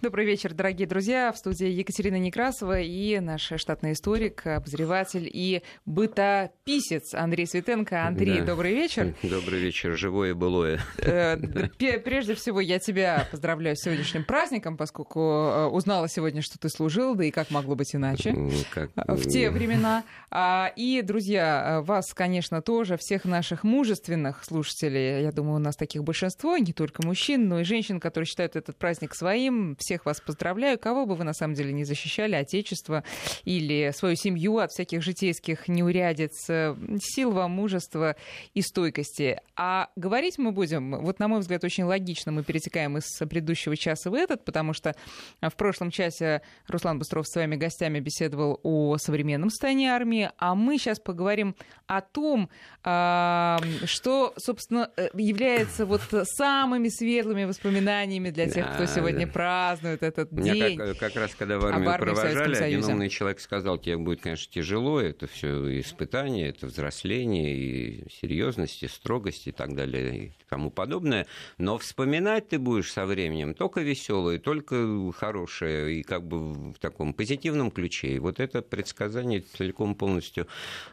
Добрый вечер, дорогие друзья. В студии Екатерина Некрасова и наш штатный историк, обозреватель и бытописец Андрей Светенко. Андрей, да. добрый вечер. Добрый вечер, живое былое. Э, прежде всего, я тебя поздравляю с сегодняшним праздником, поскольку э, узнала сегодня, что ты служил, да и как могло быть иначе как... в те времена. А, и, друзья, вас, конечно, тоже, всех наших мужественных слушателей, я думаю, у нас таких большинство, не только мужчин, но и женщин, которые считают этот праздник своим, всех вас поздравляю. Кого бы вы на самом деле не защищали, Отечество или свою семью от всяких житейских неурядиц, э, сил вам, мужества и стойкости. А говорить мы будем, вот на мой взгляд, очень логично. Мы перетекаем из предыдущего часа в этот, потому что в прошлом часе Руслан Быстров с вами гостями беседовал о современном состоянии армии, а мы сейчас поговорим о том, что, собственно, э, является вот самыми светлыми воспоминаниями для тех, кто сегодня празднует празднуют этот Меня день. Как, как раз когда в армию провожали, один умный человек сказал, тебе будет, конечно, тяжело, это все испытание, это взросление, и серьезность, и строгость, и так далее, и тому подобное. Но вспоминать ты будешь со временем только веселое, только хорошее, и как бы в таком позитивном ключе. И вот это предсказание целиком полностью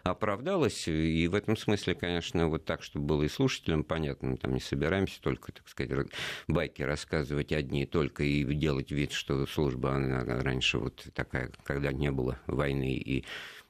оправдалось. И в этом смысле, конечно, вот так, чтобы было и слушателям понятно, мы там не собираемся только, так сказать, байки рассказывать одни только и делать делать вид, что служба она раньше вот такая, когда не было войны и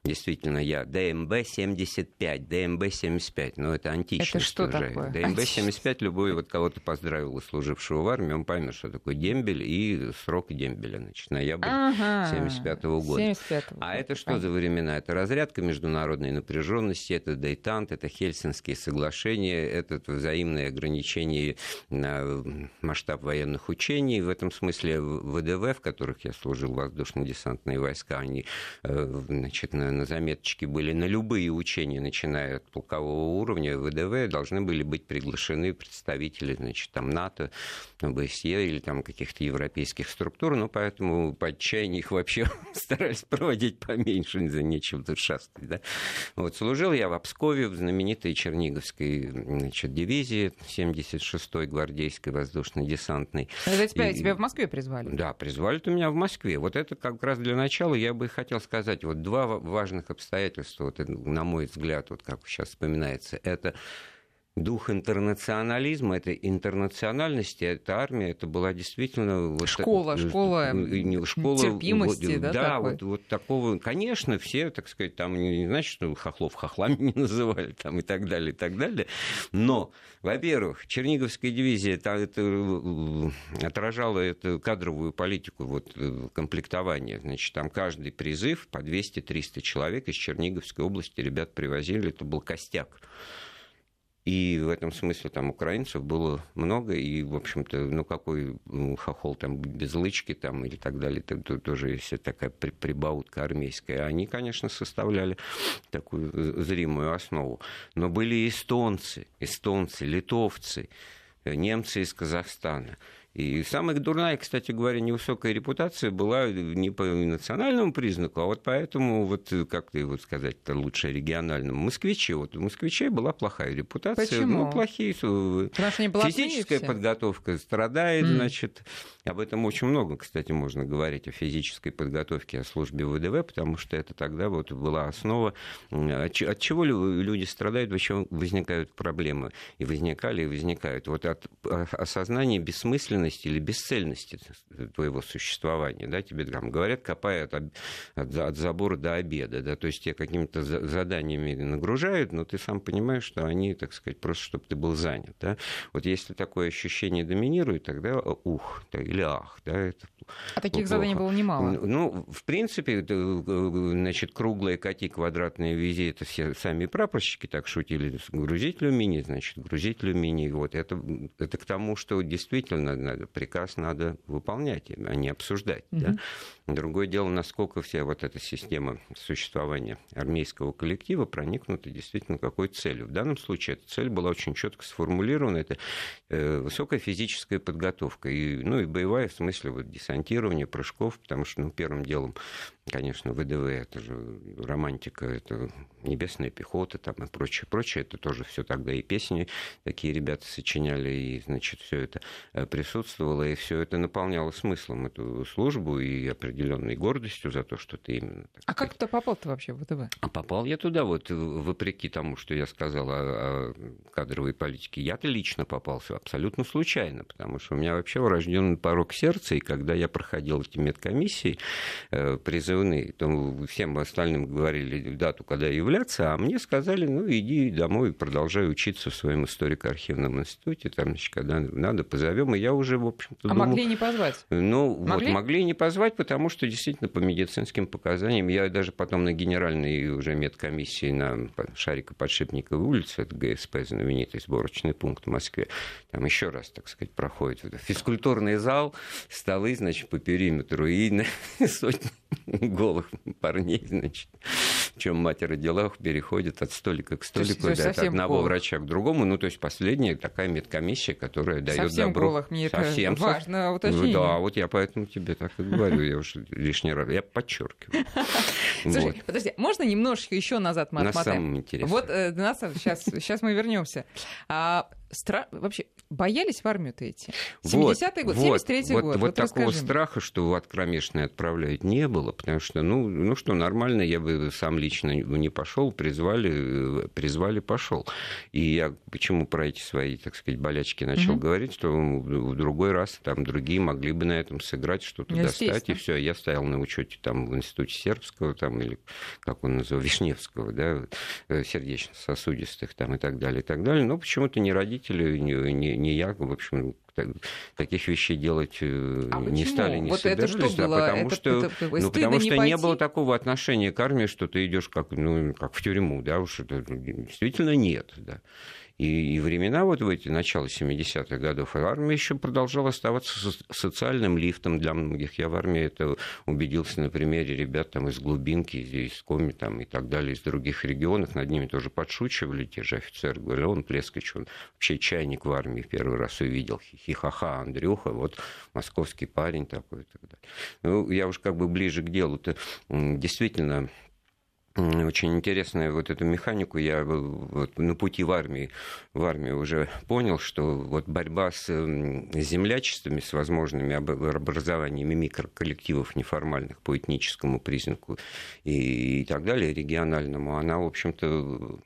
Действительно, я ДМБ-75, ДМБ-75, но это античность это что уже. Такое? ДМБ-75, любой вот кого-то поздравил, служившего в армии, он поймет, что такое дембель и срок дембеля, значит, ноябрь ага, 75 -го года. 75 -го а это что за времена? Это разрядка международной напряженности, это дейтант, это Хельсинские соглашения, это взаимное ограничение на масштаб военных учений. В этом смысле ВДВ, в которых я служил, воздушно-десантные войска, они, э, значит, на заметочке были на любые учения, начиная от полкового уровня, ВДВ, должны были быть приглашены представители значит, там, НАТО, ОБСЕ или там каких-то европейских структур, но поэтому по отчаянию их вообще старались проводить поменьше, за нечем тут шастать. Да? Вот, служил я в Обскове, в знаменитой Черниговской значит, дивизии 76-й гвардейской воздушно-десантной. Это тебя, и... тебя в Москве призвали? Да, призвали-то меня в Москве. Вот это как раз для начала я бы хотел сказать. Вот два важных обстоятельств, вот, на мой взгляд, вот как сейчас вспоминается, это дух интернационализма, это интернациональности, эта армия, это была действительно... Вот школа, так, школа, школа терпимости, вот, да? Да, вот, вот такого, конечно, все, так сказать, там не значит, что хохлов хохлами не называли, там и так далее, и так далее, но, во-первых, Черниговская дивизия это, это э, отражала эту кадровую политику вот, э, комплектования, значит, там каждый призыв по 200-300 человек из Черниговской области ребят привозили, это был костяк. И в этом смысле там украинцев было много, и, в общем-то, ну, какой ну, хохол там без лычки там или так далее, это тоже есть такая прибаутка армейская. Они, конечно, составляли такую зримую основу. Но были эстонцы, эстонцы, литовцы, немцы из Казахстана. И самая дурная, кстати говоря, невысокая репутация была не по национальному признаку, а вот поэтому, вот как ты вот сказать, это лучше региональному. Москвичи, вот у москвичей была плохая репутация. Почему? Ну, плохие. Потому что не Физическая подготовка страдает, mm. значит. Об этом очень много, кстати, можно говорить о физической подготовке, о службе ВДВ, потому что это тогда вот была основа, от чего люди страдают, почему возникают проблемы. И возникали, и возникают. Вот от осознания бессмысленности или бесцельности твоего существования. Да, тебе там говорят, копай от, от, от забора до обеда. Да, то есть тебя какими-то заданиями нагружают, но ты сам понимаешь, что они, так сказать, просто чтобы ты был занят. Да. Вот если такое ощущение доминирует, тогда ух, или ах. Да, это а таких плохо. заданий было немало. Ну, в принципе, значит, круглые коти, квадратные вези, это все сами прапорщики так шутили. Грузить алюминий, значит, грузить алюминий. Вот это, это к тому, что действительно приказ надо выполнять, а не обсуждать. Угу. Да? Другое дело, насколько вся вот эта система существования армейского коллектива проникнута действительно какой целью. В данном случае эта цель была очень четко сформулирована. Это э, высокая физическая подготовка. И, ну и боевая в смысле вот, десантирования, прыжков, потому что ну, первым делом конечно, ВДВ, это же романтика, это небесная пехота там и прочее, прочее. Это тоже все тогда и песни такие ребята сочиняли, и, значит, все это э, присутствовало, и все это наполняло смыслом эту службу и определенной гордостью за то, что ты именно... а сказать... как ты попал-то вообще в ВТВ? А попал я туда, вот, вопреки тому, что я сказал о, о кадровой политике. Я-то лично попался абсолютно случайно, потому что у меня вообще врожденный порог сердца, и когда я проходил эти медкомиссии э, призывные, то всем остальным говорили дату, когда я являюсь, сопротивляться, а мне сказали, ну, иди домой, продолжай учиться в своем историко-архивном институте, там, значит, когда надо, позовем, и я уже, в общем-то, А думал, могли не позвать? Ну, могли? вот, могли не позвать, потому что, действительно, по медицинским показаниям, я даже потом на генеральной уже медкомиссии на Шарика-Подшипниковой улице, это ГСП, знаменитый сборочный пункт в Москве, там еще раз, так сказать, проходит физкультурный зал, столы, значит, по периметру, и сотни голых парней, значит, чем мать родила, переходит от столика к столику, да, от одного голых. врача к другому. Ну, то есть последняя такая медкомиссия, которая дает совсем добро. Голых, мне совсем это важно уточнение. Да, вот я поэтому тебе так и говорю, я уже лишний раз, я подчеркиваю. Слушай, подожди, можно немножечко еще назад мы отмотаем? На самом интересном. Вот, э, сейчас, сейчас мы вернемся. Стра... вообще боялись в армию-то идти? 70-й год, вот, 73-й вот, год. Вот, вот такого страха, что в откромешное отправляют, не было, потому что, ну, ну что, нормально, я бы сам лично не пошел, призвали, призвали, пошел. И я почему про эти свои, так сказать, болячки начал угу. говорить, что в другой раз там другие могли бы на этом сыграть, что-то достать, и все. Я стоял на учете там в институте сербского, там, или как он называл, Вишневского, да, э, сердечно-сосудистых там и так далее, и так далее. Но почему-то не родители, не, не, не я, в общем, таких вещей делать э, а не почему? стали, не вот собирались. Это что было? потому это, что, это, это, ну, потому что не, не было такого отношения к армии, что ты идешь как, ну, как в тюрьму, да, уж это действительно нет, да. И, и времена вот в эти, начало 70-х годов, армия еще продолжала оставаться социальным лифтом для многих. Я в армии это убедился на примере ребят там из глубинки, из Коми там, и так далее, из других регионов. Над ними тоже подшучивали те же офицеры. Говорили, он Плескач, он вообще чайник в армии первый раз увидел. Хихаха, Андрюха, вот московский парень такой. И так далее. Ну, я уж как бы ближе к делу-то. Действительно, очень интересная вот эту механику. Я вот на пути в армии, в армии уже понял, что вот борьба с землячествами, с возможными образованиями микроколлективов неформальных по этническому признаку и, и так далее, региональному, она, в общем-то,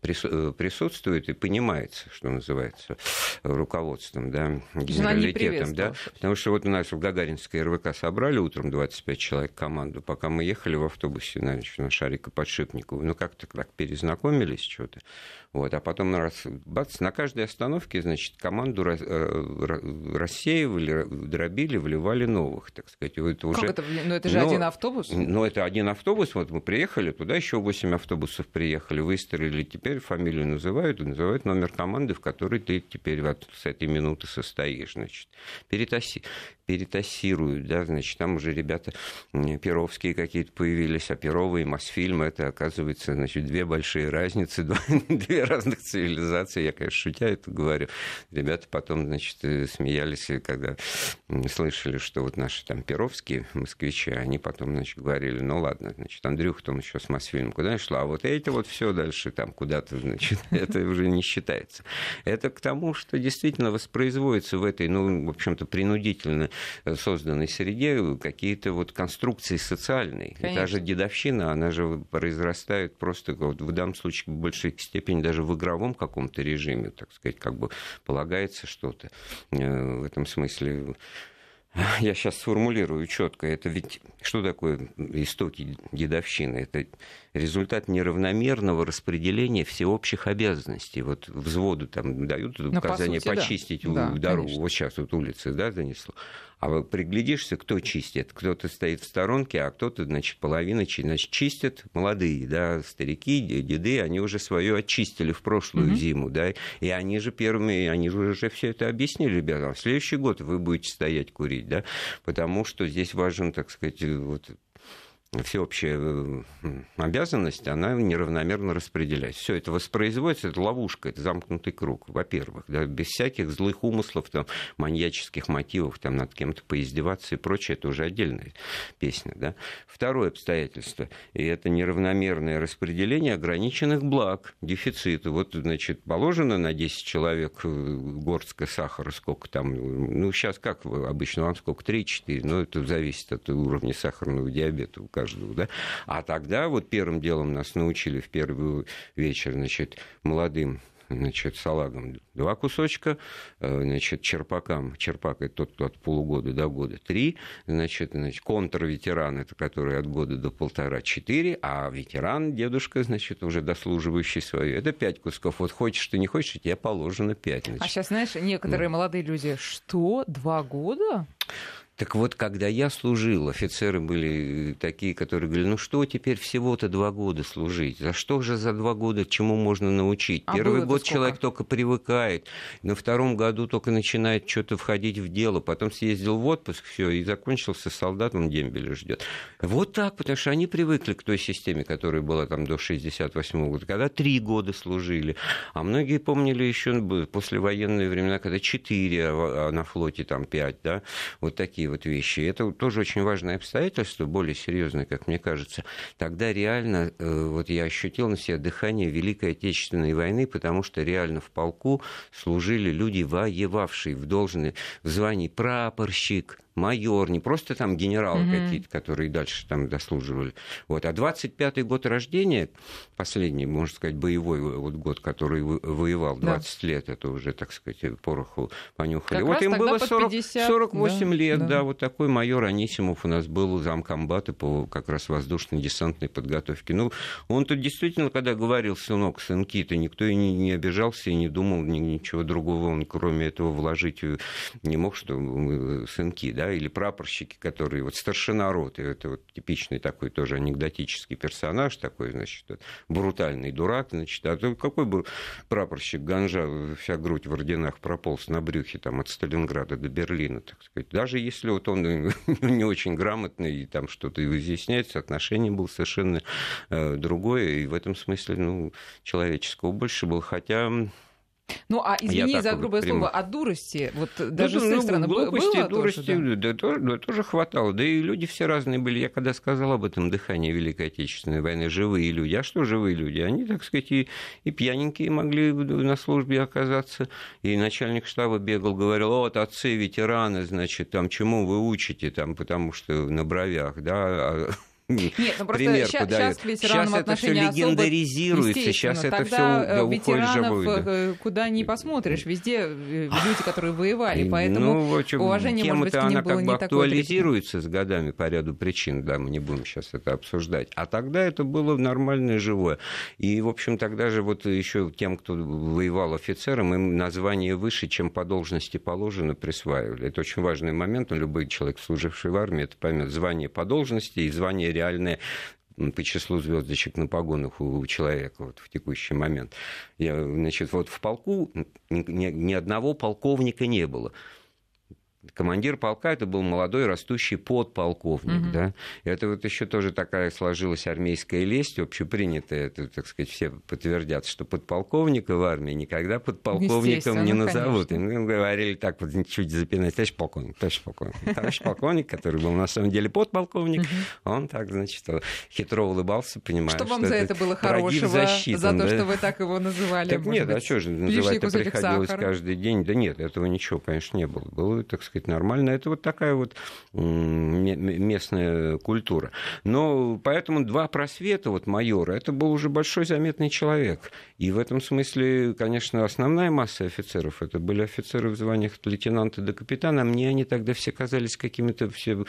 присутствует и понимается, что называется, руководством, да, генералитетом. Да? Потому что вот у нас в Гагаринской РВК собрали утром 25 человек команду, пока мы ехали в автобусе значит, на Шарика Подшипникову, ну как-то так перезнакомились что-то. Вот, а потом раз, бац, на каждой остановке, значит, команду э, рассеивали, дробили, вливали новых, так сказать. Это уже... Как это? Ну, это же Но, один автобус? Ну, это один автобус. Вот мы приехали, туда еще 8 автобусов приехали, выстроили. Теперь фамилию называют, называют номер команды, в которой ты теперь вот с этой минуты состоишь, значит. Перетаси перетассируют, да, значит, там уже ребята перовские какие-то появились, а Перова и Мосфильм, это, оказывается, значит, две большие разницы, две разных цивилизации, я, конечно, шутя это говорю. Ребята потом, значит, э, смеялись, когда слышали, что вот наши там перовские москвичи, они потом, значит, говорили, ну ладно, значит, Андрюха там еще с Мосфильмом куда шла, а вот эти вот все дальше там куда-то, значит, это уже не считается. Это к тому, что действительно воспроизводится в этой, ну, в общем-то, принудительно созданной среде какие-то вот конструкции социальные. Конечно. И даже дедовщина, она же произрастает просто вот в данном случае в большей степени даже в игровом каком-то режиме, так сказать, как бы полагается что-то э, в этом смысле я сейчас сформулирую четко, это ведь что такое истоки дедовщины? Это результат неравномерного распределения всеобщих обязанностей. Вот взводу там дают ну, указание сути, почистить да. дорогу. Да, вот сейчас вот улицы да, занесло. А приглядишься, кто чистит. Кто-то стоит в сторонке, а кто-то, значит, половина значит, чистят молодые, да, старики, деды, они уже свое очистили в прошлую mm-hmm. зиму, да, и они же первыми, они же уже все это объяснили, ребята, в следующий год вы будете стоять курить, да, потому что здесь важен, так сказать, вот всеобщая э, обязанность, она неравномерно распределяется. Все это воспроизводится, это ловушка, это замкнутый круг, во-первых, да, без всяких злых умыслов, там, маньяческих мотивов, там, над кем-то поиздеваться и прочее, это уже отдельная песня. Да. Второе обстоятельство, и это неравномерное распределение ограниченных благ, дефицита. Вот, значит, положено на 10 человек э, горстка сахара, сколько там, ну, сейчас как обычно, вам сколько, 3-4, но это зависит от уровня сахарного диабета у каждого, да. А тогда вот первым делом нас научили в первый вечер, значит, молодым значит, салагом два кусочка, э, значит, черпакам, черпак это тот, кто от полугода до года три, значит, значит контрветеран, это который от года до полтора, четыре, а ветеран, дедушка, значит, уже дослуживающий свое, это пять кусков. Вот хочешь ты, не хочешь, тебе положено пять. Значит. А сейчас, знаешь, некоторые да. молодые люди, что, два года? Так вот, когда я служил, офицеры были такие, которые говорили, ну что теперь всего-то два года служить? За что же за два года чему можно научить? А Первый год сколько? человек только привыкает, на втором году только начинает что-то входить в дело, потом съездил в отпуск, все, и закончился солдатом, дембеля ждет. Вот так, потому что они привыкли к той системе, которая была там до 68 года, когда три года служили. А многие помнили еще послевоенные времена, когда четыре, а, а на флоте там пять, да, вот такие вот вещи. Это тоже очень важное обстоятельство, более серьезное, как мне кажется. Тогда реально э, вот я ощутил на себе дыхание Великой Отечественной войны, потому что реально в полку служили люди, воевавшие в должной в звании прапорщик, майор, не просто там генералы mm-hmm. какие-то, которые дальше там дослуживали. Вот. А 25-й год рождения, последний, можно сказать, боевой вот год, который воевал 20 да. лет, это уже, так сказать, пороху понюхали. Как вот им было 40, 50, 48 да, лет, да. да, вот такой майор Анисимов у нас был замкомбата по как раз воздушно-десантной подготовке. Ну, он тут действительно, когда говорил сынок, сынки, то никто и не, не обижался и не думал ни, ничего другого, он кроме этого вложить не мог, что мы сынки, да, или прапорщики, которые вот старшина роты, это вот типичный такой тоже анекдотический персонаж, такой, значит, брутальный дурак, значит, а то какой бы прапорщик Ганжа вся грудь в орденах прополз на брюхе там от Сталинграда до Берлина, так сказать. Даже если вот он не очень грамотный и там что-то изъясняет, соотношение было совершенно э, другое, и в этом смысле, ну, человеческого больше было, хотя ну, а извини за грубое прямо... слово, от дурости, вот даже ну, с их ну, стороны глупости, было дурости, тоже, да? Да, тоже, да, тоже хватало. Да и люди все разные были. Я когда сказал об этом дыхании Великой Отечественной войны, живые люди. А что живые люди? Они, так сказать, и, и пьяненькие могли на службе оказаться. И начальник штаба бегал, говорил, вот отцы ветераны, значит, там чему вы учите, там, потому что на бровях, да, а нет, ну просто пример ща, подают. Сейчас, сейчас это все легендаризируется, сейчас это все уходит. Да. Э, куда ни посмотришь, везде э, люди, которые воевали, поэтому ну, общем, уважение, может быть, к ним она было как бы актуализируется с годами по ряду причин, да, мы не будем сейчас это обсуждать. А тогда это было нормальное живое. И, в общем, тогда же вот еще тем, кто воевал офицером, им название выше, чем по должности положено, присваивали. Это очень важный момент, любой человек, служивший в армии, это поймет. Звание по должности и звание реальное по числу звездочек на погонах у человека вот, в текущий момент. Я, значит, вот в полку ни, ни одного полковника не было командир полка это был молодой растущий подполковник, угу. да. Это вот еще тоже такая сложилась армейская лесть, общепринятая, это, так сказать, все подтвердят, что подполковника в армии никогда подполковником не назовут. Конечно. Им говорили так вот чуть запинать, товарищ полковник, товарищ полковник, товарищ полковник, который был на самом деле подполковник, он так, значит, хитро улыбался, понимая, что вам за это было хорошего, за то, что вы так его называли? Так нет, а что же называть-то приходилось каждый день? Да нет, этого ничего, конечно, не было. Было, так сказать, нормально. Это вот такая вот местная культура. Но поэтому два просвета вот майора, это был уже большой заметный человек. И в этом смысле, конечно, основная масса офицеров, это были офицеры в званиях лейтенанта до капитана. Мне они тогда все казались какими-то все,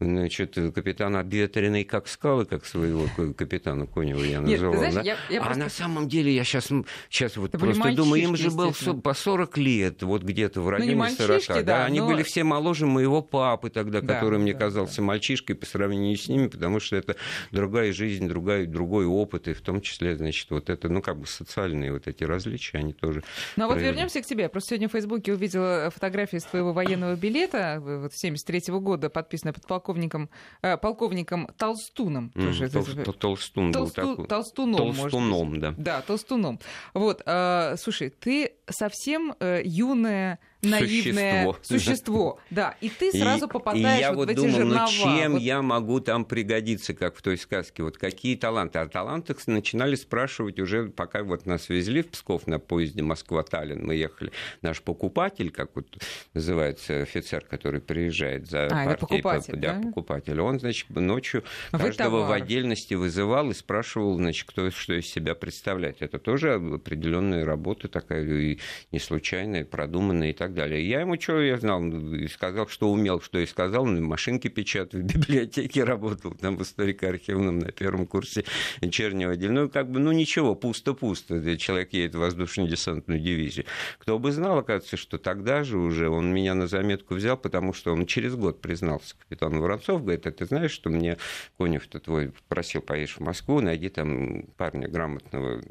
значит, капитан обветренный, как скалы, как своего капитана Конева я называл. Нет, знаешь, да? я, я а просто... на самом деле я сейчас, сейчас вот это просто думаю, им же было по 40 лет, вот где-то в ну, районе ну, 40. Да, да, они были все все моложе моего папы тогда, да, который мне да, казался да. мальчишкой по сравнению с ними, потому что это другая жизнь, другая, другой опыт, и в том числе, значит, вот это, ну, как бы социальные вот эти различия, они тоже... Ну, а вот вернемся к тебе. Просто сегодня в Фейсбуке увидела фотографии с твоего военного билета, вот 73 -го года, подписанная подполковником, э, полковником Толстуном. Mm, тол, толстун Толсту, был такой. Толстуном, Толстуном, да. Да, Толстуном. Вот, э, слушай, ты совсем э, юная наивное существо. существо. Да, и ты сразу и, попадаешь и я вот, вот в эти думал, жернова. Ну, чем вот... я могу там пригодиться, как в той сказке? Вот какие таланты? А таланты начинали спрашивать уже, пока вот нас везли в Псков на поезде Москва-Таллин. Мы ехали. Наш покупатель, как вот называется офицер, который приезжает за а, партией. покупатель, да, да, покупатель. Он, значит, ночью Вы каждого товар. в отдельности вызывал и спрашивал, значит, кто что из себя представляет. Это тоже определенная работа такая и не случайная, продуманная и так далее. Я ему что, я знал, и сказал, что умел, что и сказал, на машинке печатал, в библиотеке работал, там в историко-архивном на первом курсе вечернего отдела. Ну, как бы, ну ничего, пусто-пусто, человек едет в воздушно-десантную дивизию. Кто бы знал, оказывается, что тогда же уже он меня на заметку взял, потому что он через год признался. Капитан Воронцов говорит, а ты знаешь, что мне Конев-то твой просил поедешь в Москву, найди там парня грамотного,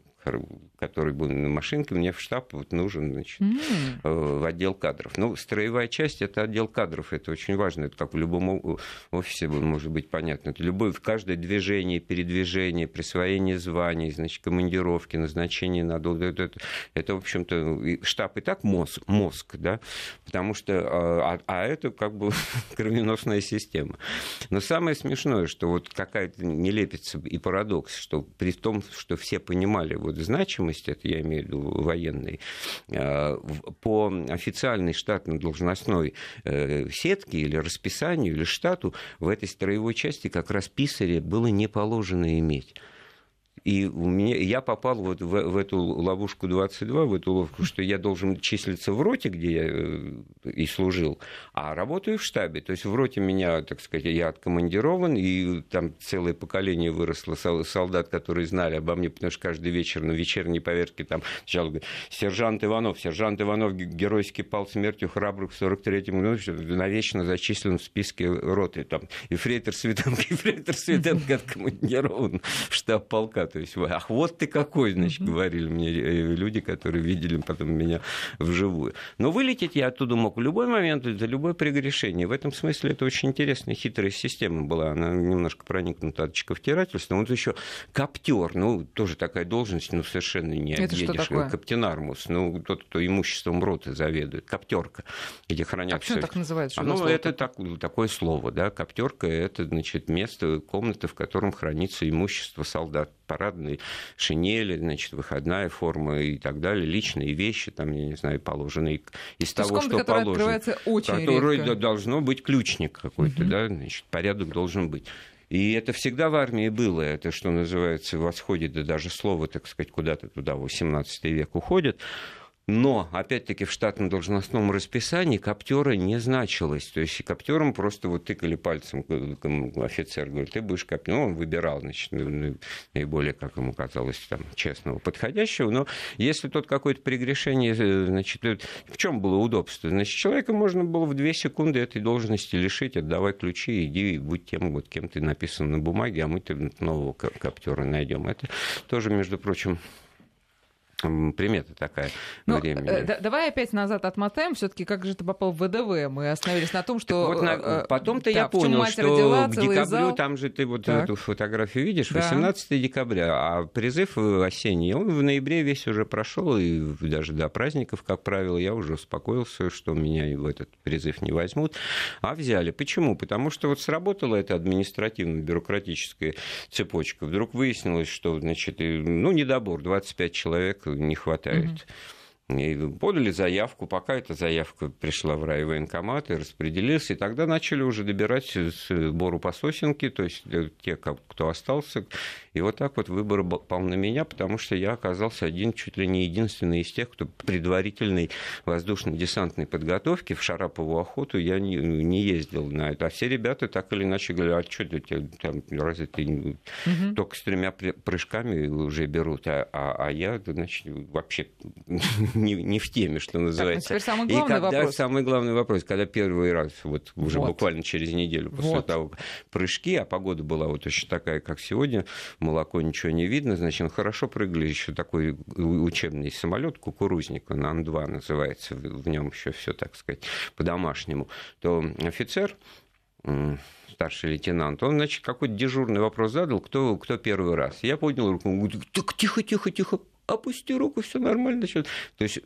который был на машинке, мне в штаб вот нужен, значит, mm. в отдел кадров. Ну, строевая часть – это отдел кадров, это очень важно, это как в любом офисе может быть понятно. Это любое, в каждое движение, передвижение, присвоение званий, значит, командировки, назначение на долг, это, это, это в общем-то, штаб и так мозг, мозг, да, потому что, а, а, а это как бы кровеносная система. Но самое смешное, что вот какая-то нелепица и парадокс, что при том, что все понимали вот значимость, это я имею в виду военной, э, по официальной штатно-должностной э, сетке или расписанию, или штату в этой строевой части как раз писаря было не положено иметь. И у меня, я попал вот в, в эту ловушку 22, в эту ловушку, что я должен числиться в роте, где я э, и служил, а работаю в штабе. То есть в роте меня, так сказать, я откомандирован, и там целое поколение выросло солдат, которые знали обо мне, потому что каждый вечер на вечерней поверке там сначала говорит, сержант Иванов, сержант Иванов геройски пал смертью храбрых в 43-м году, навечно зачислен в списке роты. Там, и Фрейтер Светенко, и Фрейтер Светенко откомандирован в штаб полка. То есть, ах, вот ты какой, значит, говорили мне э, люди, которые видели потом меня вживую. Но вылететь я оттуда мог в любой момент, за любое прегрешение. В этом смысле это очень интересная, хитрая система была. Она немножко проникнута от чековтирательства. Вот еще коптер, ну, тоже такая должность, ну, совершенно не это объедешь. Каптенармус, ну, тот, кто имуществом роты заведует. Коптерка, где хранят а все. так называется? А, ну, это так, такое слово, да. Коптерка это, значит, место, комната, в котором хранится имущество солдат парадной шинели, значит, выходная форма и так далее, личные вещи, там, я не знаю, положенные из То того, комната, что положено. Очень которой редко. должно быть ключник какой-то, угу. да, значит, порядок должен быть. И это всегда в армии было. Это, что называется, восходит, да даже слово, так сказать, куда-то туда, в 18 век уходит. Но, опять-таки, в штатном должностном расписании коптера не значилось. То есть коптером просто вот тыкали пальцем офицер, говорит, ты будешь коптером. Ну, он выбирал, значит, наиболее, как ему казалось, там, честного, подходящего. Но если тот какое-то прегрешение, э, значит, э, в чем было удобство? Значит, человека можно было в две секунды этой должности лишить, отдавай ключи, иди и будь тем, вот кем ты написан на бумаге, а мы тебе нового коптера найдем. Это тоже, между прочим, примета такая Но, времени. Э, давай опять назад отмотаем. Все-таки как же ты попал в ВДВ? Мы остановились на том, что... вот на... Э, потом-то да, я понял, что родила, к декабрю, зал. там же ты вот так. эту фотографию видишь, да. 18 декабря, а призыв осенний, он в ноябре весь уже прошел, и даже до праздников, как правило, я уже успокоился, что меня в этот призыв не возьмут, а взяли. Почему? Потому что вот сработала эта административно-бюрократическая цепочка. Вдруг выяснилось, что, значит, ну, недобор, 25 человек не хватает. И подали заявку, пока эта заявка пришла в райвоенкомат и распределилась, и тогда начали уже добирать с Бору по сосенке, то есть те, кто остался. И вот так вот выбор пал на меня, потому что я оказался один, чуть ли не единственный из тех, кто предварительной воздушно-десантной подготовки в Шарапову охоту я не, не ездил на это. А все ребята так или иначе говорят, а что ты там, разве ты угу. только с тремя прыжками уже берут, а, а, а я, значит, вообще не, не в теме, что называется. Так, ну, самый главный и когда, вопрос. Самый главный вопрос, когда первый раз, вот уже вот. буквально через неделю после вот. того, прыжки, а погода была вот точно такая, как сегодня, молоко ничего не видно, значит, хорошо прыгали еще такой учебный самолет, кукурузник, он Ан-2 называется, в нем еще все, так сказать, по-домашнему, то офицер старший лейтенант, он, значит, какой-то дежурный вопрос задал, кто, кто первый раз. Я поднял руку, он говорит, так тихо, тихо, тихо, опусти руку, все нормально. То есть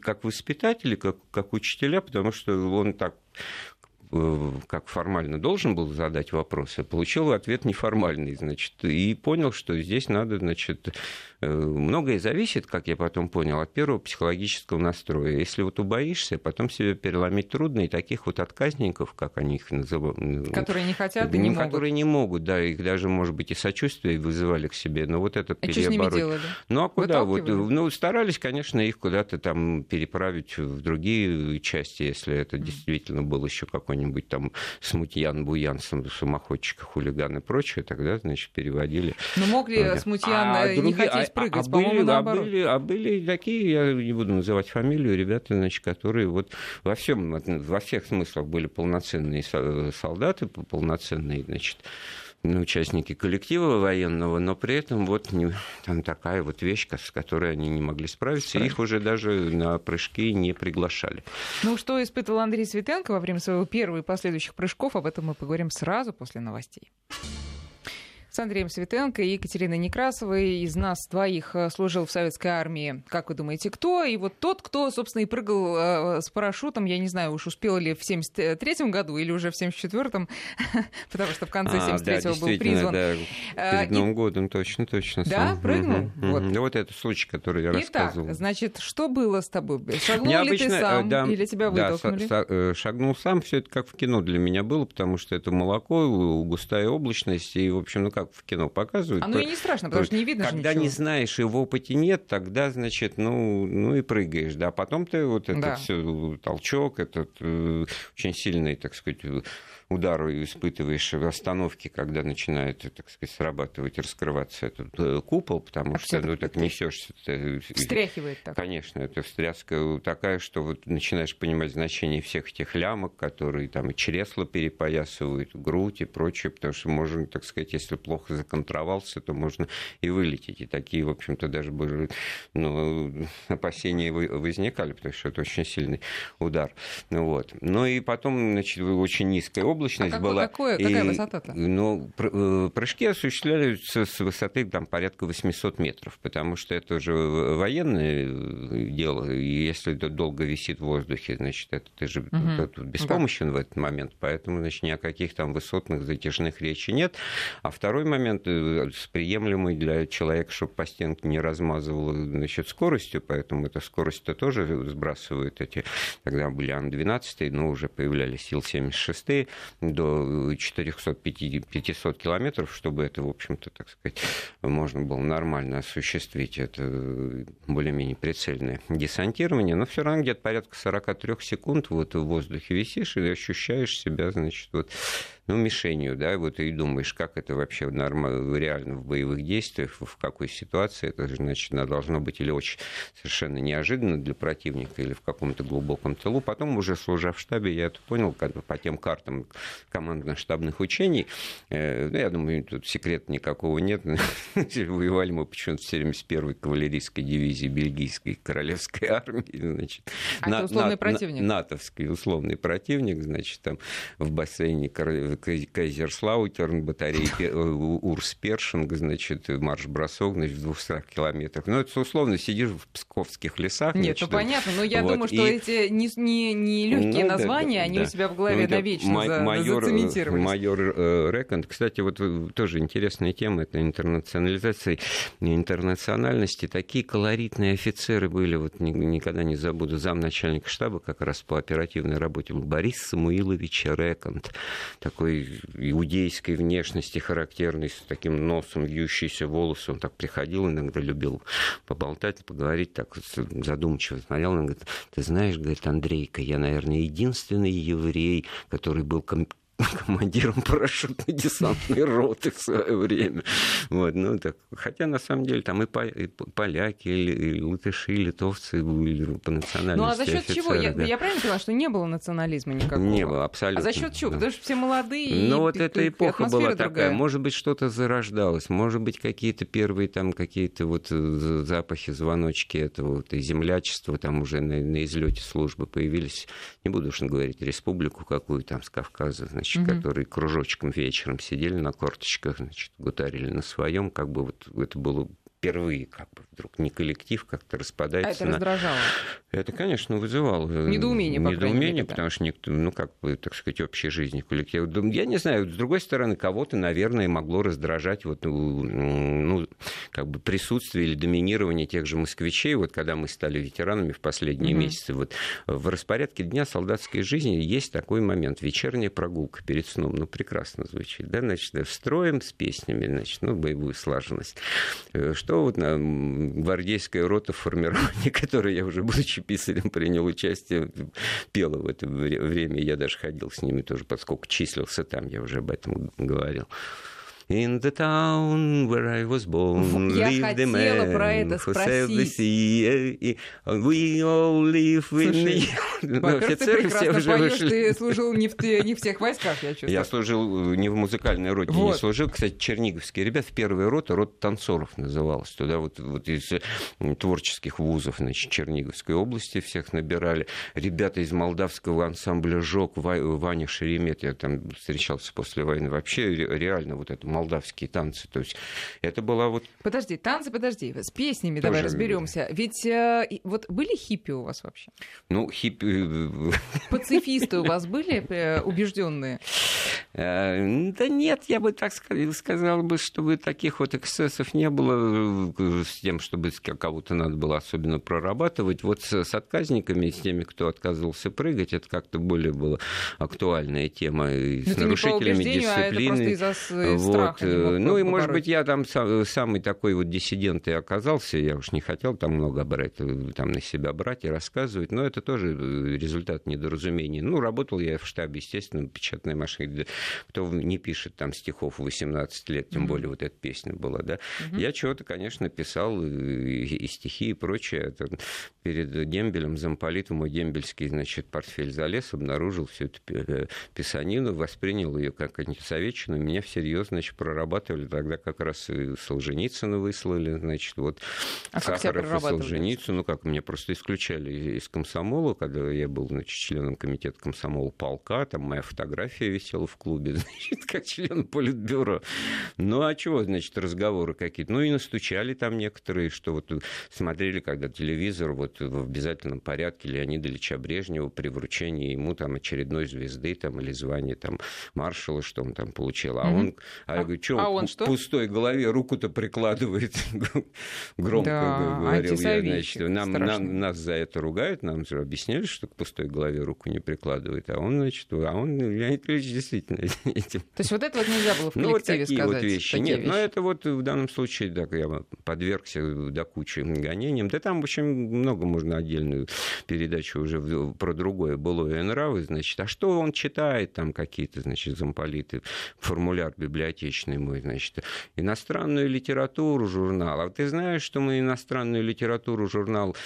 как воспитатели, как, как учителя, потому что он так как формально должен был задать вопрос, а получил ответ неформальный, значит, и понял, что здесь надо, значит, э, многое зависит, как я потом понял, от первого психологического настроя. Если вот убоишься, потом себе переломить трудно, и таких вот отказников, как они их называют... Которые не хотят и не могут. Которые не могут, да, их даже, может быть, и сочувствие вызывали к себе, но вот этот а переоборот... Ну, а куда? Вот, ну, старались, конечно, их куда-то там переправить в другие части, если это действительно был еще какой какой-нибудь там смутьян, буян, самоходчика, хулиган и прочее, тогда, значит, переводили. Но ну, мог ли а, смутьян а не другие, хотеть а, прыгать? А, а, были, а, были, а были такие, я не буду называть фамилию, ребята, значит, которые вот во всем, во всех смыслах были полноценные солдаты, полноценные, значит, участники коллектива военного, но при этом вот не, там такая вот вещь, с которой они не могли справиться, Справить. их уже даже на прыжки не приглашали. Ну, что испытывал Андрей Светенко во время своего первого и последующих прыжков, об этом мы поговорим сразу после новостей с Андреем Светенко и Екатериной Некрасовой. Из нас двоих э, служил в советской армии, как вы думаете, кто? И вот тот, кто, собственно, и прыгал э, с парашютом, я не знаю, уж успел ли в 73-м году или уже в 74-м, потому что в конце 73-го а, был призван. Да, э, перед Новым годом, точно, точно. Да, прыгнул? Вот. Да вот это случай, который я рассказывал. Итак, значит, что было с тобой? Шагнул ли ты сам да, или тебя вытолкнули? Да, шагнул сам, все это как в кино для меня было, потому что это молоко, густая облачность, и, в общем, ну как в кино показывают. Оно и не страшно, потому что не видно Когда ничего. не знаешь и в опыте нет, тогда, значит, ну, ну и прыгаешь, да. Потом ты вот этот да. все толчок, этот э, очень сильный, так сказать, удару испытываешь в остановке, когда начинает, так сказать, срабатывать, раскрываться этот э, купол, потому а что, ну, так несешься. Встряхивает так. Конечно, это встряска такая, что вот начинаешь понимать значение всех этих лямок, которые там и чресло перепоясывают, грудь и прочее, потому что можно, так сказать, если плохо законтровался, то можно и вылететь. И такие, в общем-то, даже были, ну, опасения возникали, потому что это очень сильный удар. Вот. Ну и потом, значит, очень низкая область, облачность а была. Какое, какая высота-то? Ну, э, прыжки осуществляются с высоты там, порядка 800 метров, потому что это уже военное э, дело, и если это долго висит в воздухе, значит, это ты же угу. беспомощен да. в этот момент, поэтому, значит, ни о каких там высотных затяжных речи нет. А второй момент, э, приемлемый для человека, чтобы по стенке не размазывало значит, скоростью, поэтому эта скорость-то тоже сбрасывают эти, тогда были Ан-12, но уже появлялись Сил-76, до 400-500 километров, чтобы это, в общем-то, так сказать, можно было нормально осуществить. Это более-менее прицельное десантирование, но все равно где-то порядка 43 секунд вот в воздухе висишь и ощущаешь себя, значит, вот ну, мишенью, да, вот и думаешь, как это вообще нормально, реально в боевых действиях, в какой ситуации, это, значит, должно быть или очень совершенно неожиданно для противника, или в каком-то глубоком тылу. Потом уже служа в штабе, я это понял, как по тем картам командно-штабных учений, э, ну, я думаю, тут секрета никакого нет, воевали мы почему-то в 71-й кавалерийской дивизии бельгийской королевской армии, значит, а на, условный на, противник? натовский условный противник, значит, там в бассейне Кайзерслаутерн, батареи э, Урс-Першинг, значит, марш-бросок, значит, в 200 километрах. Ну, это условно, сидишь в псковских лесах. Нет, значит, ну понятно, но я вот, думаю, что и... эти не, не, не легкие ну, названия, да, они да. у себя в голове ну, навечно май, за, майор, зацементировались. Майор э, Реконд, кстати, вот э, тоже интересная тема, это интернационализация, интернациональности. Такие колоритные офицеры были, вот никогда не забуду, замначальника штаба как раз по оперативной работе Борис Самуилович Реконд. Такой такой иудейской внешности характерный, с таким носом, вьющийся волосы. Он так приходил, иногда любил поболтать, поговорить, так задумчиво смотрел. Он говорит, ты знаешь, говорит, Андрейка, я, наверное, единственный еврей, который был командиром парашютно-десантной роты в свое время. Вот, ну, так, хотя, на самом деле, там и, поляки, и, латыши, и литовцы были по национальности Ну, а за счет чего? Я, да. я правильно поняла, что не было национализма никакого? Не было, абсолютно. А за счет чего? Потому что все молодые. Ну, вот эта эпоха была такая. Другая. Может быть, что-то зарождалось, может быть, какие-то первые там какие-то вот э, запахи, звоночки этого вот, и землячества там уже на, на излете службы появились. Не буду уж говорить республику какую там с Кавказа, значит, угу. которые кружочком вечером сидели на корточках, значит, гутарили на своем, как бы вот это было впервые как бы вдруг не коллектив как-то распадается. А это на... раздражало? Это, конечно, вызывало э, недоумение, по недоумение мере, потому да. что никто, ну как бы, так сказать, общей жизни коллектива. Я не знаю, с другой стороны, кого-то, наверное, могло раздражать вот, ну, как бы присутствие или доминирование тех же москвичей, вот когда мы стали ветеранами в последние mm-hmm. месяцы. Вот в распорядке дня солдатской жизни есть такой момент, вечерняя прогулка перед сном, ну прекрасно звучит, да, значит, строим с песнями, значит, ну боевую слаженность, э, что вот на гвардейская рота в формировании, которой я уже, будучи писарем, принял участие, пела в это время. Я даже ходил с ними тоже, поскольку числился там, я уже об этом говорил. In the town where I was born, Я lived the man про это who sailed the sea. We all live with me. Ну, офицеры все уже вышли. Ты служил не в, не в всех войсках, я чувствую. Я служил э, не в музыкальной роте, вот. не служил. Кстати, черниговские ребят, первая рота, рота танцоров называлась. Туда вот, вот из творческих вузов, значит, Черниговской области всех набирали. Ребята из молдавского ансамбля «Жок», Ваня Шеремет, я там встречался после войны. Вообще реально вот это молдавские танцы. То есть это была вот... Подожди, танцы, подожди, с песнями Тоже... давай разберемся. Ведь э, вот были хиппи у вас вообще? Ну, хиппи... Пацифисты у вас были э, убежденные? Э, да нет, я бы так сказал бы, чтобы таких вот эксцессов не было э, с тем, чтобы кого-то надо было особенно прорабатывать. Вот с отказниками, с теми, кто отказывался прыгать, это как-то более была актуальная тема. И с нарушителями дисциплины. А это вот. Э, ну и, может быть, я там самый такой вот диссидент и оказался. Я уж не хотел там много брать, там на себя брать и рассказывать. Но это тоже результат недоразумения. Ну, работал я в штабе, естественно, печатной машине кто не пишет там стихов 18 лет, тем mm-hmm. более вот эта песня была, да. Mm-hmm. Я чего-то, конечно, писал и, и стихи и прочее. Это перед дембелем замполит в мой дембельский, значит, портфель залез, обнаружил всю эту э, писанину, воспринял ее как антисоветчину, меня всерьез, значит, прорабатывали тогда как раз и Солженицына выслали, значит, вот а Сахаров и Солженицыну, ну как, меня просто исключали из комсомола, когда я был, значит, членом комитета комсомола полка, там моя фотография висела в клубе, клубе, значит, как член политбюро. Ну, а чего, значит, разговоры какие-то? Ну, и настучали там некоторые, что вот смотрели, когда телевизор вот в обязательном порядке Леонида Ильича Брежнева при вручении ему там очередной звезды там или звания там маршала, что он там получил. А mm-hmm. он, а я говорю, что, а он что? пустой голове руку-то прикладывает, громко да, говорил я, значит, нам, нам, нас за это ругают, нам же объясняли, что к пустой голове руку не прикладывает, а он, значит, а он, Леонид Ильич, действительно этим. То есть вот это вот нельзя было в коллективе ну, вот такие сказать? вот вещи. Такие Нет, вещи. но это вот в данном случае, да, я подвергся до кучи гонениям. Да там, в общем, много можно отдельную передачу уже про другое былое нравы, значит. А что он читает там какие-то, значит, замполиты, формуляр библиотечный мой, значит, иностранную литературу журнал. А ты знаешь, что мы иностранную литературу журнал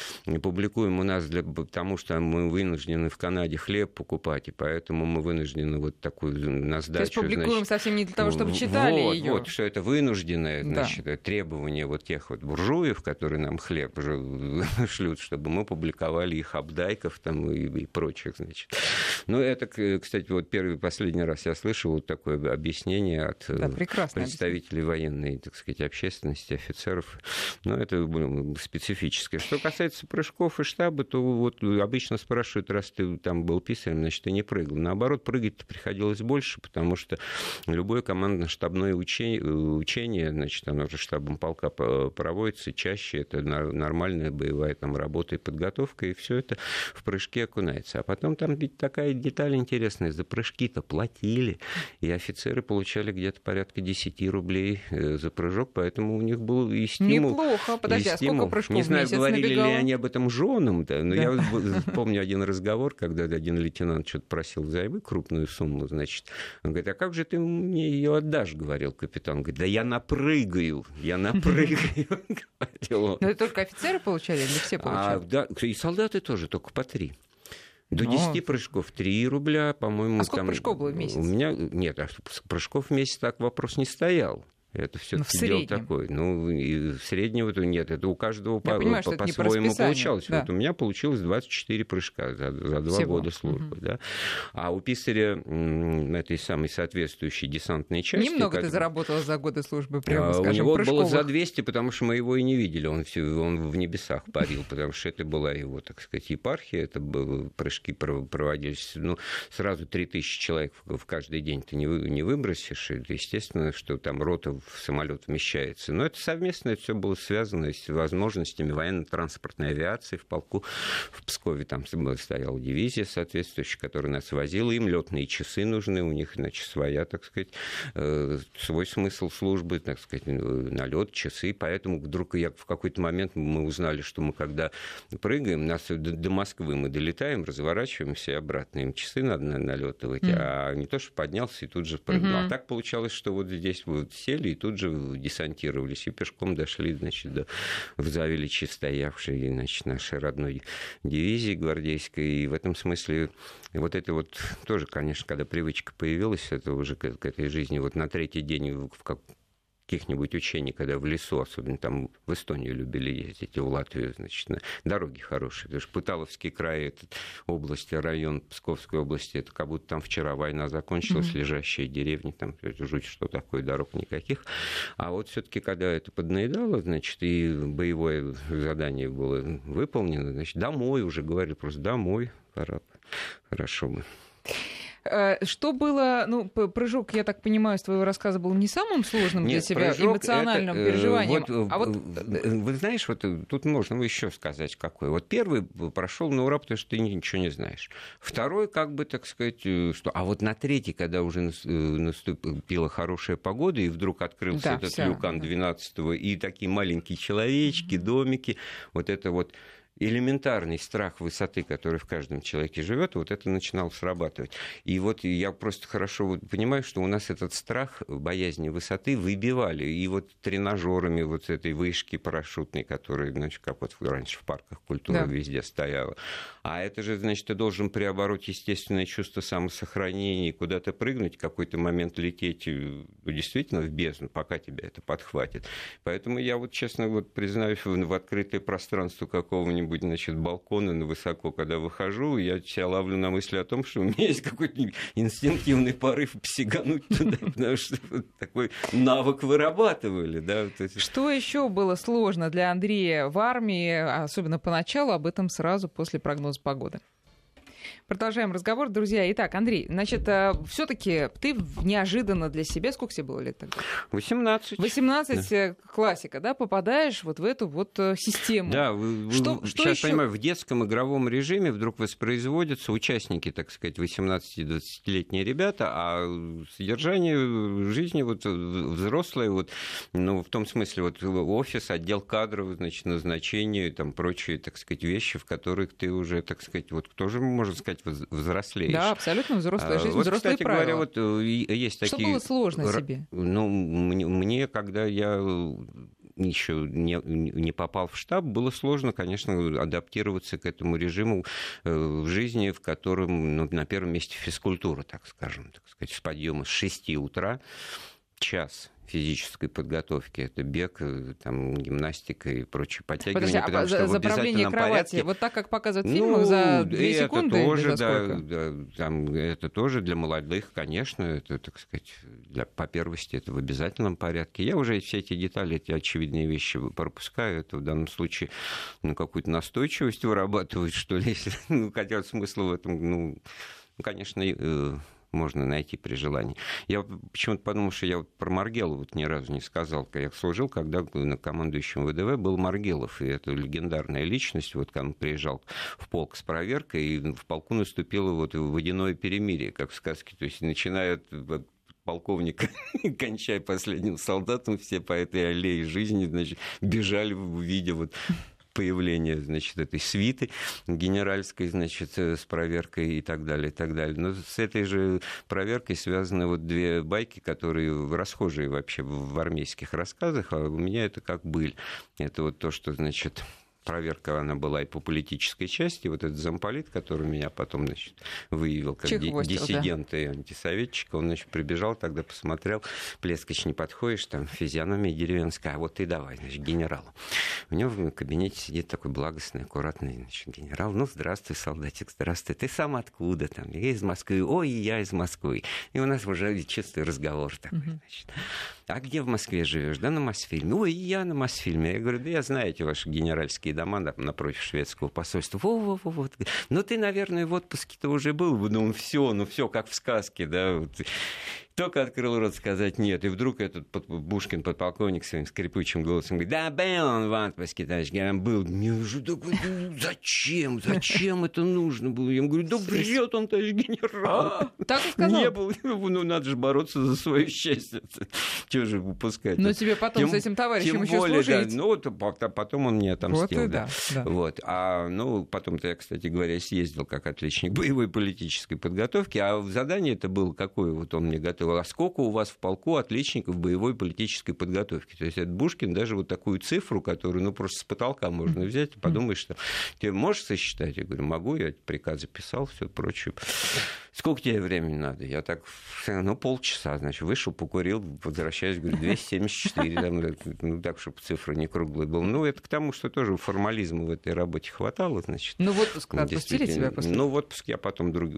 публикуем у нас для, потому что мы вынуждены в Канаде хлеб покупать, и поэтому мы вынуждены вот такую на сдачу. То есть публикуем значит, совсем не для того, чтобы читали вот, ее. Вот, что это вынужденное значит, да. требование вот тех вот буржуев, которые нам хлеб шлют, чтобы мы публиковали их обдайков там и, и прочих, значит. Ну, это, кстати, вот первый последний раз я слышал вот такое объяснение от да, представителей военной, так сказать, общественности, офицеров. Но ну, это специфическое. Что касается прыжков и штаба, то вот обычно спрашивают, раз ты там был писарем, значит, ты не прыгал. Наоборот, прыгать приходилось больше, потому что любое командно-штабное учение, учение, значит, оно же штабом полка проводится чаще, это нормальная боевая там работа и подготовка, и все это в прыжке окунается. А потом там ведь такая деталь интересная, за прыжки-то платили, и офицеры получали где-то порядка порядка 10 рублей э, за прыжок, поэтому у них был и стимул. Неплохо. Подожди, а сколько прыжков Не знаю, говорили набегало? ли они об этом женам, да, но да. я помню один разговор, когда один лейтенант что-то просил взаймы крупную сумму, значит, он говорит, а как же ты мне ее отдашь, говорил капитан. Он говорит, да я напрыгаю, я напрыгаю, Но это только офицеры получали или все получали? А, да, и солдаты тоже, только по три. До 10 Но... прыжков 3 рубля, по-моему. А сколько там... прыжков было в месяц? У меня нет, а прыжков в месяц так вопрос не стоял. Это все-таки ну, дело такое. Ну, и среднего то нет. Это у каждого по, понимаю, по, по-своему получалось. Да. Вот у меня получилось 24 прыжка за, за два Всего. года службы. Угу. Да? А у писаря этой самой соответствующей десантной части... Немного как... ты заработала за годы службы, прямо а, скажем, У него прыжковых. было за 200, потому что мы его и не видели. Он, все, он в небесах парил, потому что это была его, так сказать, епархия. Это было, прыжки проводились. Ну, сразу 3000 человек в каждый день ты не, не выбросишь. Это естественно, что там рота в самолет вмещается. Но это совместно, это все было связано с возможностями военно-транспортной авиации в полку. В Пскове там стояла дивизия соответствующая, которая нас возила. Им летные часы нужны, у них, значит, своя, так сказать, э, свой смысл службы, так сказать, э, налет, часы. Поэтому вдруг я в какой-то момент мы узнали, что мы когда прыгаем, нас до Москвы мы долетаем, разворачиваемся и обратно. Им часы надо налетывать, mm. а не то, что поднялся и тут же прыгнул. Mm-hmm. А так получалось, что вот здесь вот сели и тут же десантировались и пешком дошли, значит, до в Завеличи стоявшей, значит, нашей родной дивизии гвардейской. И в этом смысле вот это вот тоже, конечно, когда привычка появилась, это уже к, к этой жизни, вот на третий день в, как, каких-нибудь учений, когда в лесу, особенно там в Эстонию любили ездить, в Латвию, значит, на дороги хорошие. Потому что Пыталовский край, этот область, район Псковской области, это как будто там вчера война закончилась, mm-hmm. лежащие деревни, там жуть, что такое, дорог никаких. А вот все-таки, когда это поднаедало, значит, и боевое задание было выполнено, значит, домой уже говорили, просто домой, пора, хорошо бы. Э, что было, ну, прыжок, я так понимаю, с твоего рассказа был не самым сложным Нет, для себя эмоциональным это, переживанием. Вот, а вот... Вы знаешь, вот тут можно еще сказать какой. Вот первый прошел на ура, потому что ты ничего не знаешь. Второй, как бы, так сказать, э, что... А вот на третий, когда уже э, наступила хорошая погода, и вдруг открылся да, этот всё. люкан 12 и такие маленькие человечки, домики, вот это вот элементарный страх высоты, который в каждом человеке живет, вот это начинало срабатывать. И вот я просто хорошо понимаю, что у нас этот страх боязни высоты выбивали. И вот тренажерами вот этой вышки парашютной, которая, значит, как вот раньше в парках культуры да. везде стояла. А это же, значит, ты должен преобороть естественное чувство самосохранения и куда-то прыгнуть, в какой-то момент лететь ну, действительно в бездну, пока тебя это подхватит. Поэтому я вот, честно, вот признаюсь, в открытое пространство какого-нибудь какого-нибудь, значит, балкона на высоко, когда выхожу, я себя ловлю на мысли о том, что у меня есть какой-то инстинктивный порыв псигануть туда, потому что такой навык вырабатывали. Да, Что еще было сложно для Андрея в армии, особенно поначалу, об этом сразу после прогноза погоды? Продолжаем разговор, друзья. Итак, Андрей, значит, э, все-таки ты неожиданно для себя, сколько тебе было лет тогда? 18. 18, да. Э, классика, да, попадаешь вот в эту вот э, систему. Да, что, вы, что сейчас еще? понимаю, в детском игровом режиме вдруг воспроизводятся участники, так сказать, 18-20-летние ребята, а содержание жизни вот взрослое, вот, ну, в том смысле, вот офис, отдел кадров, значит, назначение, там прочие, так сказать, вещи, в которых ты уже, так сказать, вот тоже, можно сказать, взрослеешь. Да, абсолютно взрослая жизнь, вот, взрослые кстати правила. говоря, вот э, есть такие... Что было сложно себе? Ну, мне, мне когда я еще не, не попал в штаб, было сложно, конечно, адаптироваться к этому режиму э, в жизни, в котором ну, на первом месте физкультура, так скажем, так сказать, с подъема с 6 утра, час физической подготовки. Это бег, э, там, гимнастика и прочее подтягивание. Подожди, а за, заправление кровати, порядке... вот так, как показывают в фильмах, ну, за 2 это секунды? Тоже, да, да, там, это тоже для молодых, конечно, это, так сказать, для, по первости это в обязательном порядке. Я уже все эти детали, эти очевидные вещи пропускаю. Это в данном случае ну, какую-то настойчивость вырабатывать, что ли, если, ну, хотя смысл в этом, ну, конечно, э, можно найти при желании. Я почему-то подумал, что я вот про Маргелова вот ни разу не сказал. Я служил, когда на командующем ВДВ был Маргелов, и это легендарная личность. Вот он приезжал в полк с проверкой, и в полку наступило вот водяное перемирие, как в сказке. То есть начинают полковника, кончай последним солдатом, все по этой аллее жизни, значит, бежали, увидя вот появление, значит, этой свиты генеральской, значит, э, с проверкой и так далее, и так далее. Но с этой же проверкой связаны вот две байки, которые расхожие вообще в армейских рассказах, а у меня это как быль. Это вот то, что, значит, проверка она была и по политической части. Вот этот замполит, который меня потом значит, выявил как диссидент да. и антисоветчик, он значит, прибежал, тогда посмотрел, плескач не подходишь, там физиономия деревенская, а вот ты давай, значит, генералу. У него в кабинете сидит такой благостный, аккуратный значит, генерал. Ну, здравствуй, солдатик, здравствуй. Ты сам откуда там? Я из Москвы. Ой, я из Москвы. И у нас уже чистый разговор такой, значит а где в Москве живешь? Да на Мосфильме. Ой, я на Мосфильме. Я говорю, да я знаю эти ваши генеральские дома напротив шведского посольства. Во-во-во. Ну ты, наверное, в отпуске-то уже был. Ну все, ну все, как в сказке, да. Только открыл рот сказать нет, и вдруг этот Бушкин подполковник своим скрипучим голосом говорит, да был он в отпуске, товарищ генерал, был. Мне уже такой, ну, зачем, зачем это нужно было? Я ему говорю, да врет он, товарищ генерал. А, так и сказал? Не был, ну надо же бороться за свое счастье. Чего же выпускать? Но тебе потом с этим товарищем еще служить. ну вот потом он мне отомстил, да. Вот, а ну потом-то я, кстати говоря, съездил как отличник боевой политической подготовки, а в задании это было какое вот он мне готовил этого, а сколько у вас в полку отличников боевой политической подготовки. То есть это Бушкин даже вот такую цифру, которую ну, просто с потолка можно взять и подумать, что ты можешь сосчитать? Я говорю, могу, я приказы писал, все прочее. Сколько тебе времени надо? Я так, ну, полчаса, значит, вышел, покурил, возвращаюсь, говорю, 274, там, ну, так, чтобы цифра не круглая была. Ну, это к тому, что тоже формализма в этой работе хватало, значит. Ну, в отпуск отпустили тебя после? Ну, в отпуск я потом друг,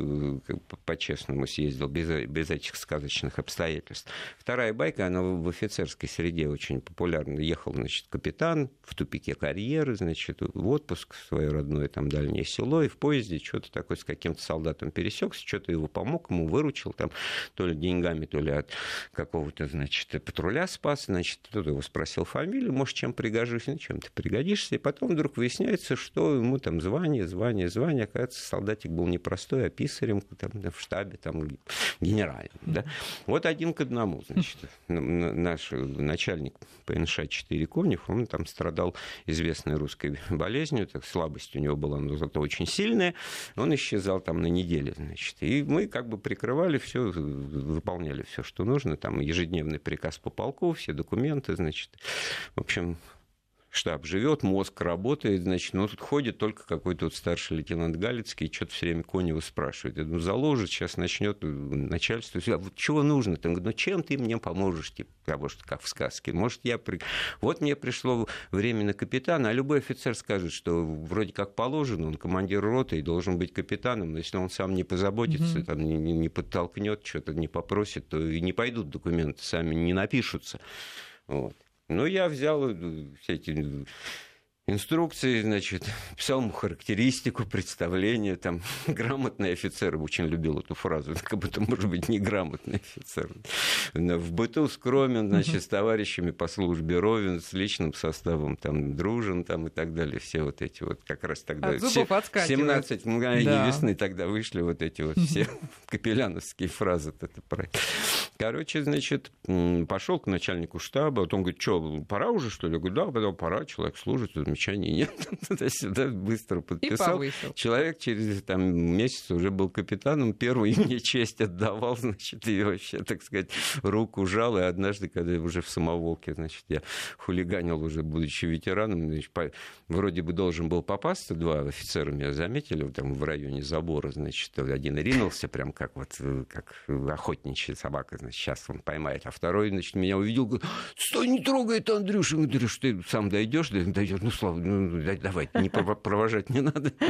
по-честному съездил, без, без этих сказочных обстоятельств. Вторая байка, она в офицерской среде очень популярна. Ехал, значит, капитан в тупике карьеры, значит, в отпуск в свое родное там дальнее село, и в поезде что-то такое с каким-то солдатом пересекся, что что-то его помог, ему выручил там, то ли деньгами, то ли от какого-то, значит, патруля спас, значит, кто-то его спросил фамилию, может, чем пригожусь, ну, чем ты пригодишься, и потом вдруг выясняется, что ему там звание, звание, звание, оказывается, солдатик был непростой, а писарем там, в штабе, там, генеральным, да. Вот один к одному, значит, наш начальник ПНШ-4 Конев, он там страдал известной русской болезнью, так слабость у него была, но зато очень сильная, он исчезал там на неделю, значит, и мы как бы прикрывали все, выполняли все, что нужно. Там ежедневный приказ по полку, все документы, значит. В общем, штаб живет, мозг работает, значит, но тут ходит только какой-то вот старший лейтенант Галицкий, что-то все время Конева спрашивает. Я думаю, заложит, сейчас начнет начальство. А вот чего нужно? Говорит, ну чем ты мне поможешь, типа, того, что как в сказке? Может, я... При... Вот мне пришло время на капитана, а любой офицер скажет, что вроде как положено, он командир роты и должен быть капитаном, но если он сам не позаботится, угу. там, не, не подтолкнет, что-то не попросит, то и не пойдут документы, сами не напишутся. Вот. Ну, я взял э, все эти инструкции, значит, писал ему характеристику, представление, там, грамотный офицер, очень любил эту фразу, как будто, может быть, неграмотный офицер. В быту скромен, значит, с товарищами по службе ровен, с личным составом, там, дружен, там, и так далее, все вот эти вот, как раз тогда... От зубов 17 мгновений да. весны тогда вышли вот эти вот все капеляновские фразы. Короче, значит, пошел к начальнику штаба, вот он говорит, что, пора уже, что ли? Я говорю, да, пора, человек служит, замечаний нет. Туда-сюда быстро подписал. Человек через там, месяц уже был капитаном, первый мне честь отдавал, значит, и вообще, так сказать, руку жал. И однажды, когда уже в самоволке, значит, я хулиганил уже, будучи ветераном, значит, по... вроде бы должен был попасться, два офицера меня заметили, там в районе забора, значит, один ринулся, прям как вот, как охотничья собака, значит, сейчас он поймает, а второй, значит, меня увидел, говорит, стой, не трогай это, Андрюша, Андрюш, ты сам дойдешь, дойдешь, ну, слава, ну, давай, не провожать не надо.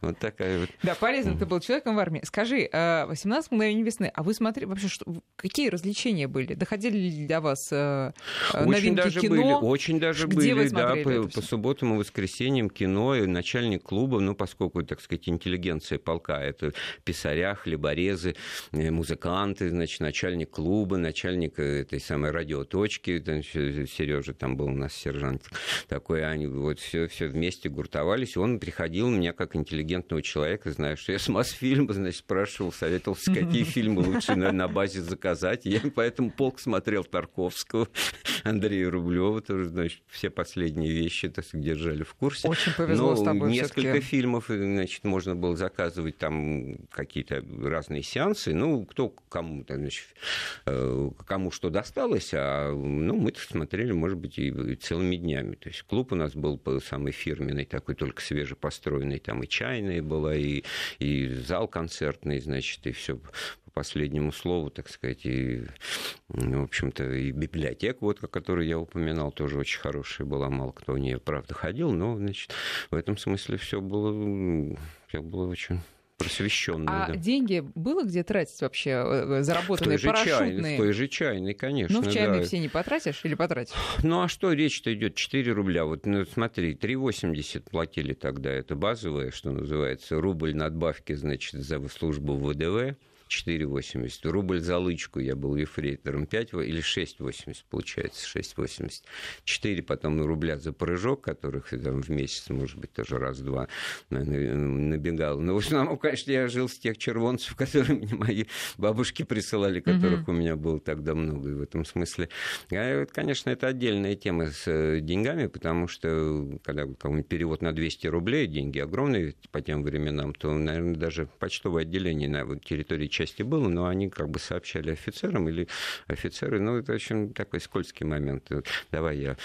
Вот такая вот. Да, полезно, ты был человеком в армии. Скажи, 18 э, мгновений весны, а вы смотрели вообще, что, какие развлечения были? Доходили ли для вас э, э, очень даже кино? Были, очень даже Где были, да, по, по субботам и воскресеньям кино, и начальник клуба, ну, поскольку, так сказать, интеллигенция полка, это писаря, хлеборезы, музыканты, значит, начальник начальник клуба, начальник этой самой радиоточки, Сережа там был у нас сержант такой, они вот все, все вместе гуртовались, он приходил на меня как интеллигентного человека, зная, что я с Мосфильма, значит, спрашивал, советовался, какие фильмы лучше на, на базе заказать. Я поэтому полк смотрел Тарковского, Андрея Рублева тоже, значит, все последние вещи, так сказать, держали в курсе. Очень повезло Но с тобой несколько фильмов, значит, можно было заказывать там какие-то разные сеансы, ну, кто кому, значит, э, кому что досталось, а ну, мы смотрели, может быть, и целыми днями. То есть клуб у нас был самый фирменный, такой только свежепостроенный, там и чайная была, и, и зал концертный, значит, и все по последнему слову, так сказать, и, в общем-то, и библиотека, вот, о которой я упоминал, тоже очень хорошая была, мало кто в нее, правда, ходил, но, значит, в этом смысле все было, все было очень просвещенные. А да. деньги было где тратить вообще, э, э, заработанные в той парашютные? Чайной, в той же чайной, конечно. Ну, в чайной да. все не потратишь или потратишь? Ну, а что речь-то идет? 4 рубля. Вот ну, смотри, 3,80 платили тогда. Это базовое, что называется, рубль надбавки, значит, за службу в ВДВ. 4,80. Рубль за лычку я был ефрейтором 5 или 6,80 получается, 6,80. 4 потом рубля за прыжок, которых там в месяц, может быть, тоже раз-два набегал. Но в основном, конечно, я жил с тех червонцев, которые мне мои бабушки присылали, которых у меня было тогда много. И в этом смысле, а, конечно, это отдельная тема с э, деньгами, потому что когда какой-нибудь перевод на 200 рублей, деньги огромные по тем временам, то, наверное, даже почтовое отделение на территории части было, но они как бы сообщали офицерам или офицеры, ну, это очень такой скользкий момент. Давай я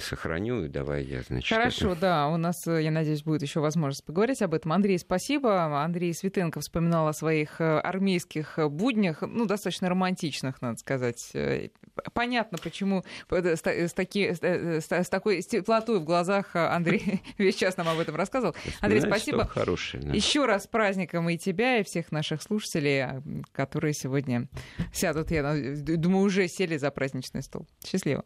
сохраню, давай я, значит... Хорошо, это... да, у нас, я надеюсь, будет еще возможность поговорить об этом. Андрей, спасибо. Андрей Светенко вспоминал о своих э, армейских буднях, ну, достаточно романтичных, надо сказать. Э, понятно, почему с, с, таки, с, с такой теплотой в глазах Андрей весь час нам об этом рассказывал. Андрей, Знаешь, спасибо. Хороший, да. Еще раз с праздником и тебя, и всех наших слушателей которые сегодня сядут, я думаю, уже сели за праздничный стол. Счастливо.